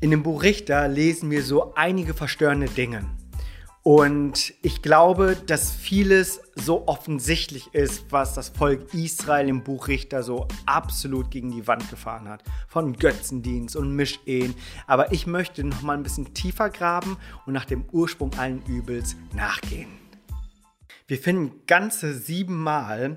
In dem Buch Richter lesen wir so einige verstörende Dinge. Und ich glaube, dass vieles so offensichtlich ist, was das Volk Israel im Buch Richter so absolut gegen die Wand gefahren hat. Von Götzendienst und Mischehen. Aber ich möchte noch mal ein bisschen tiefer graben und nach dem Ursprung allen Übels nachgehen. Wir finden ganze siebenmal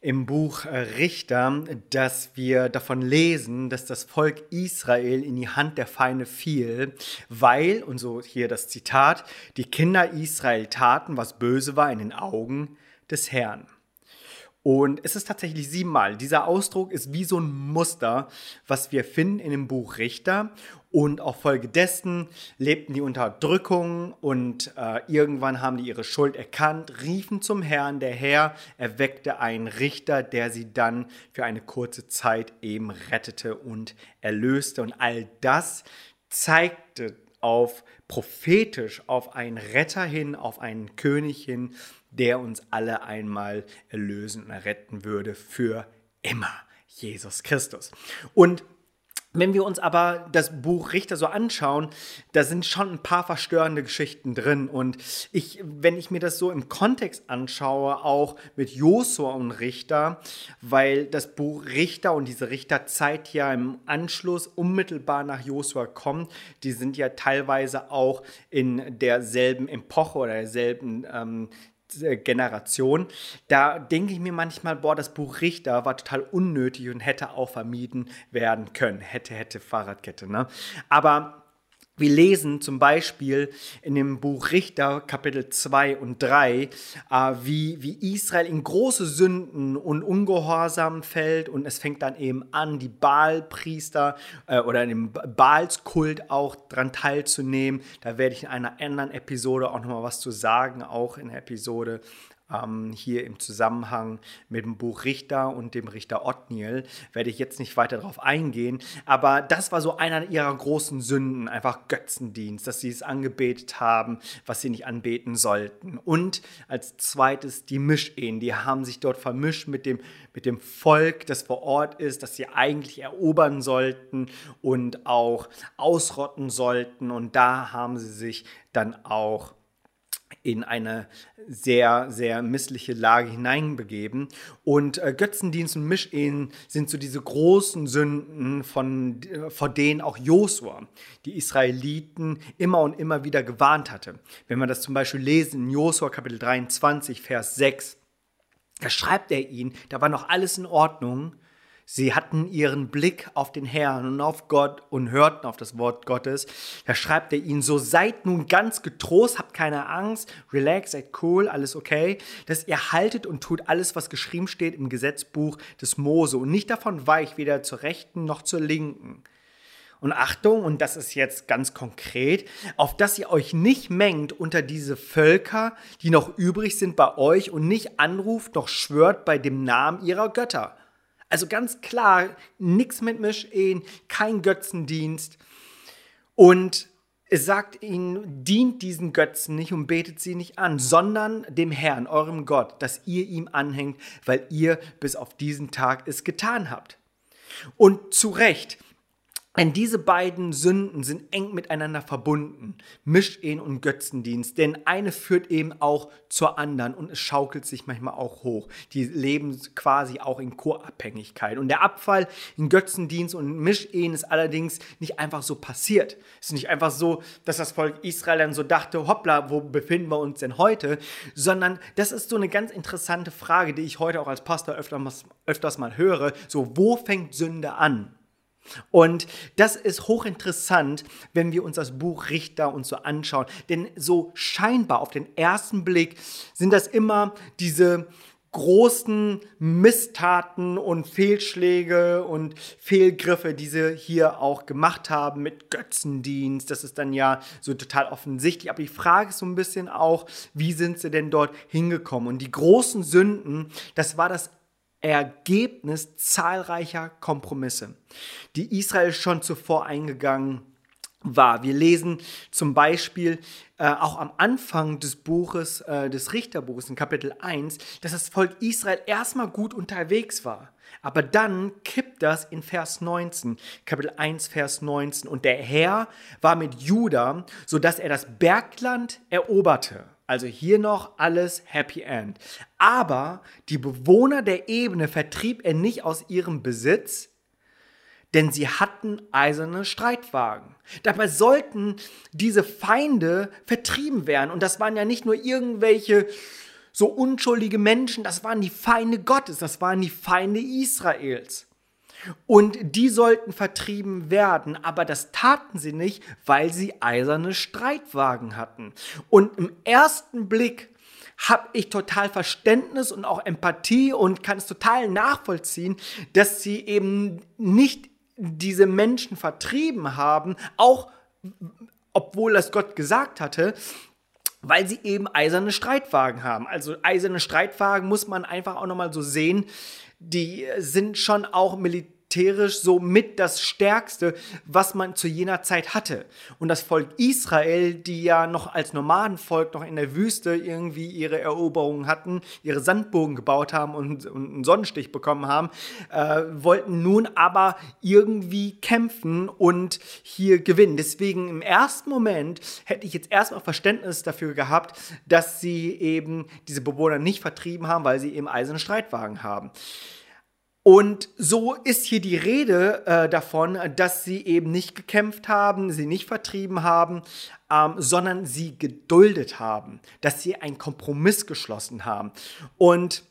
im Buch äh, Richter, dass wir davon lesen, dass das Volk Israel in die Hand der Feinde fiel, weil, und so hier das Zitat, die Kinder Israel taten, was böse war in den Augen des Herrn. Und es ist tatsächlich siebenmal. Dieser Ausdruck ist wie so ein Muster, was wir finden in dem Buch Richter. Und auch folgedessen lebten die Unterdrückung und äh, irgendwann haben die ihre Schuld erkannt, riefen zum Herrn. Der Herr erweckte einen Richter, der sie dann für eine kurze Zeit eben rettete und erlöste. Und all das zeigte auf prophetisch auf einen Retter hin, auf einen König hin, der uns alle einmal erlösen und erretten würde für immer. Jesus Christus. Und wenn wir uns aber das Buch Richter so anschauen, da sind schon ein paar verstörende Geschichten drin. Und ich, wenn ich mir das so im Kontext anschaue, auch mit Josua und Richter, weil das Buch Richter und diese Richterzeit ja im Anschluss unmittelbar nach Josua kommt, die sind ja teilweise auch in derselben Epoche oder derselben ähm, äh, Generation, da denke ich mir manchmal, boah, das Buch Richter war total unnötig und hätte auch vermieden werden können. Hätte, hätte Fahrradkette, ne? Aber wir lesen zum Beispiel in dem Buch Richter Kapitel 2 und 3, äh, wie, wie Israel in große Sünden und Ungehorsam fällt und es fängt dann eben an, die Baalpriester äh, oder dem Baalskult auch dran teilzunehmen. Da werde ich in einer anderen Episode auch nochmal was zu sagen, auch in der Episode ähm, hier im Zusammenhang mit dem Buch Richter und dem Richter Othniel. Werde ich jetzt nicht weiter darauf eingehen, aber das war so einer ihrer großen Sünden, einfach Götzendienst, dass sie es angebetet haben, was sie nicht anbeten sollten. Und als zweites die Mischehen, die haben sich dort vermischt mit dem, mit dem Volk, das vor Ort ist, das sie eigentlich erobern sollten und auch ausrotten sollten. Und da haben sie sich dann auch in eine sehr, sehr missliche Lage hineinbegeben. Und äh, Götzendienst und Mischehen sind so diese großen Sünden, von, äh, vor denen auch Josua die Israeliten immer und immer wieder gewarnt hatte. Wenn wir das zum Beispiel lesen in Josua Kapitel 23, Vers 6, da schreibt er ihnen, da war noch alles in Ordnung, Sie hatten ihren Blick auf den Herrn und auf Gott und hörten auf das Wort Gottes. Da schreibt er ihnen so, seid nun ganz getrost, habt keine Angst, relax, seid cool, alles okay, dass ihr haltet und tut alles, was geschrieben steht im Gesetzbuch des Mose und nicht davon weicht, weder zur rechten noch zur linken. Und Achtung, und das ist jetzt ganz konkret, auf dass ihr euch nicht mengt unter diese Völker, die noch übrig sind bei euch und nicht anruft noch schwört bei dem Namen ihrer Götter also ganz klar, nichts mit Mischehen, kein Götzendienst. Und es sagt ihnen, dient diesen Götzen nicht und betet sie nicht an, sondern dem Herrn, eurem Gott, dass ihr ihm anhängt, weil ihr bis auf diesen Tag es getan habt. Und zu Recht, denn diese beiden Sünden sind eng miteinander verbunden, Mischehen und Götzendienst, denn eine führt eben auch zur anderen und es schaukelt sich manchmal auch hoch. Die leben quasi auch in Co-Abhängigkeit. Und der Abfall in Götzendienst und Mischehen ist allerdings nicht einfach so passiert. Es ist nicht einfach so, dass das Volk Israel dann so dachte, hoppla, wo befinden wir uns denn heute? Sondern das ist so eine ganz interessante Frage, die ich heute auch als Pastor öfters, öfters mal höre. So, wo fängt Sünde an? Und das ist hochinteressant, wenn wir uns das Buch Richter und so anschauen. Denn so scheinbar auf den ersten Blick sind das immer diese großen Misstaten und Fehlschläge und Fehlgriffe, die sie hier auch gemacht haben mit Götzendienst. Das ist dann ja so total offensichtlich. Aber die Frage ist so ein bisschen auch, wie sind sie denn dort hingekommen? Und die großen Sünden, das war das Ergebnis zahlreicher Kompromisse, die Israel schon zuvor eingegangen war. Wir lesen zum Beispiel äh, auch am Anfang des Buches, äh, des Richterbuches in Kapitel 1, dass das Volk Israel erstmal gut unterwegs war. Aber dann kippt das in Vers 19, Kapitel 1, Vers 19. Und der Herr war mit Juda, sodass er das Bergland eroberte. Also hier noch alles Happy End. Aber die Bewohner der Ebene vertrieb er nicht aus ihrem Besitz, denn sie hatten eiserne Streitwagen. Dabei sollten diese Feinde vertrieben werden. Und das waren ja nicht nur irgendwelche so unschuldige Menschen, das waren die Feinde Gottes, das waren die Feinde Israels. Und die sollten vertrieben werden, aber das taten sie nicht, weil sie eiserne Streitwagen hatten. Und im ersten Blick habe ich total Verständnis und auch Empathie und kann es total nachvollziehen, dass sie eben nicht diese Menschen vertrieben haben, auch obwohl das Gott gesagt hatte, weil sie eben eiserne Streitwagen haben. Also eiserne Streitwagen muss man einfach auch nochmal so sehen, die sind schon auch militär militärisch so mit das Stärkste, was man zu jener Zeit hatte. Und das Volk Israel, die ja noch als Nomadenvolk noch in der Wüste irgendwie ihre Eroberungen hatten, ihre Sandbogen gebaut haben und, und einen Sonnenstich bekommen haben, äh, wollten nun aber irgendwie kämpfen und hier gewinnen. Deswegen im ersten Moment hätte ich jetzt erstmal Verständnis dafür gehabt, dass sie eben diese Bewohner nicht vertrieben haben, weil sie eben eiserne Streitwagen haben. Und so ist hier die Rede äh, davon, dass sie eben nicht gekämpft haben, sie nicht vertrieben haben, ähm, sondern sie geduldet haben, dass sie einen Kompromiss geschlossen haben. Und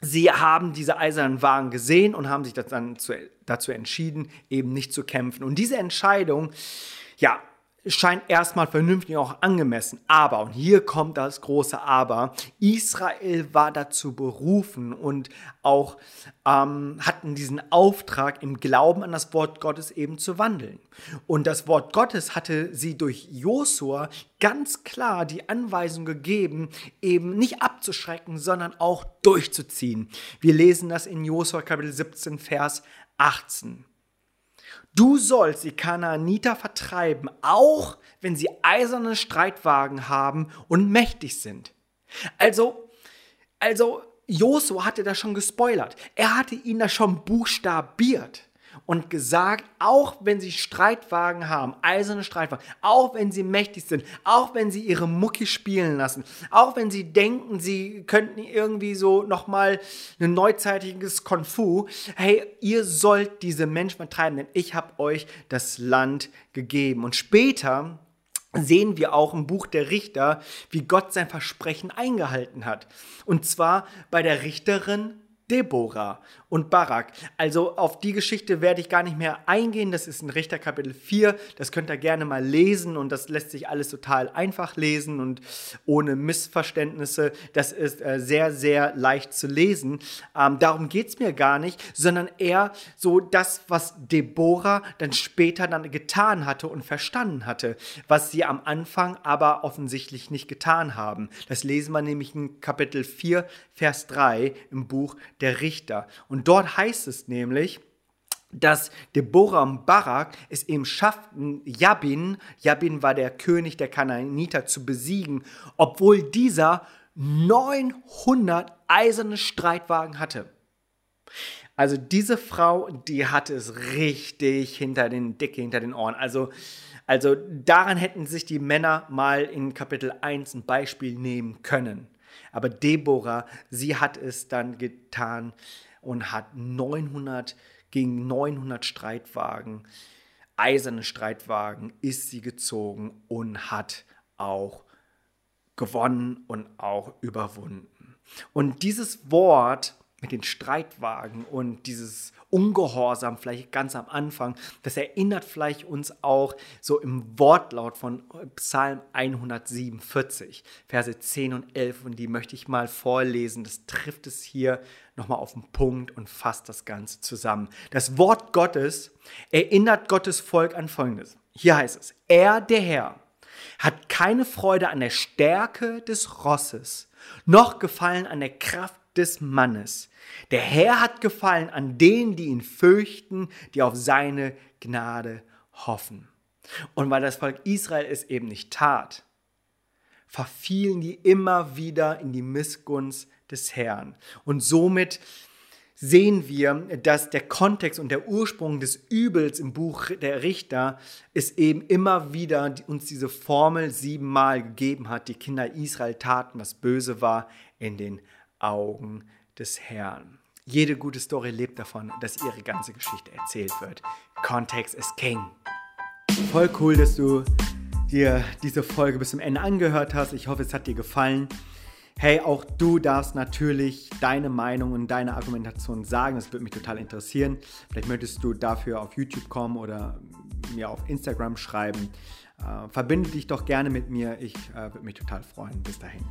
sie haben diese eisernen Wagen gesehen und haben sich dann zu, dazu entschieden, eben nicht zu kämpfen. Und diese Entscheidung, ja, scheint erstmal vernünftig auch angemessen. Aber, und hier kommt das große Aber, Israel war dazu berufen und auch ähm, hatten diesen Auftrag, im Glauben an das Wort Gottes eben zu wandeln. Und das Wort Gottes hatte sie durch Josua ganz klar die Anweisung gegeben, eben nicht abzuschrecken, sondern auch durchzuziehen. Wir lesen das in Josua Kapitel 17, Vers 18. Du sollst die Kanaaniter vertreiben, auch wenn sie eiserne Streitwagen haben und mächtig sind. Also, also Josua hatte das schon gespoilert. Er hatte ihn da schon buchstabiert und gesagt, auch wenn sie Streitwagen haben, eiserne Streitwagen, auch wenn sie mächtig sind, auch wenn sie ihre Mucki spielen lassen, auch wenn sie denken, sie könnten irgendwie so nochmal ein neuzeitiges Konfu, hey, ihr sollt diese Menschen vertreiben, denn ich habe euch das Land gegeben. Und später sehen wir auch im Buch der Richter, wie Gott sein Versprechen eingehalten hat. Und zwar bei der Richterin Deborah und Barak. Also auf die Geschichte werde ich gar nicht mehr eingehen. Das ist in Richter Kapitel 4. Das könnt ihr gerne mal lesen und das lässt sich alles total einfach lesen und ohne Missverständnisse. Das ist äh, sehr, sehr leicht zu lesen. Ähm, darum geht es mir gar nicht, sondern eher so das, was Deborah dann später dann getan hatte und verstanden hatte, was sie am Anfang aber offensichtlich nicht getan haben. Das lesen wir nämlich in Kapitel 4, Vers 3 im Buch der Richter. Und dort heißt es nämlich, dass Deborah und Barak es eben schafften, Jabin, Jabin war der König der Kanaaniter, zu besiegen, obwohl dieser 900 eiserne Streitwagen hatte. Also diese Frau, die hatte es richtig hinter den Dicke, hinter den Ohren. Also, also daran hätten sich die Männer mal in Kapitel 1 ein Beispiel nehmen können. Aber Deborah, sie hat es dann getan und hat 900 gegen 900 Streitwagen, eiserne Streitwagen, ist sie gezogen und hat auch gewonnen und auch überwunden. Und dieses Wort mit den Streitwagen und dieses Ungehorsam vielleicht ganz am Anfang, das erinnert vielleicht uns auch so im Wortlaut von Psalm 147, Verse 10 und 11 und die möchte ich mal vorlesen. Das trifft es hier nochmal auf den Punkt und fasst das Ganze zusammen. Das Wort Gottes erinnert Gottes Volk an Folgendes. Hier heißt es, er, der Herr, hat keine Freude an der Stärke des Rosses, noch gefallen an der Kraft des Mannes. Der Herr hat gefallen an denen, die ihn fürchten, die auf seine Gnade hoffen. Und weil das Volk Israel es eben nicht tat, verfielen die immer wieder in die Missgunst des Herrn. Und somit sehen wir, dass der Kontext und der Ursprung des Übels im Buch der Richter es eben immer wieder uns diese Formel siebenmal gegeben hat. Die Kinder Israel taten, was böse war in den Augen des Herrn. Jede gute Story lebt davon, dass ihre ganze Geschichte erzählt wird. Kontext ist King. Voll cool, dass du dir diese Folge bis zum Ende angehört hast. Ich hoffe, es hat dir gefallen. Hey, auch du darfst natürlich deine Meinung und deine Argumentation sagen. Das würde mich total interessieren. Vielleicht möchtest du dafür auf YouTube kommen oder mir auf Instagram schreiben. Äh, verbinde dich doch gerne mit mir. Ich äh, würde mich total freuen. Bis dahin.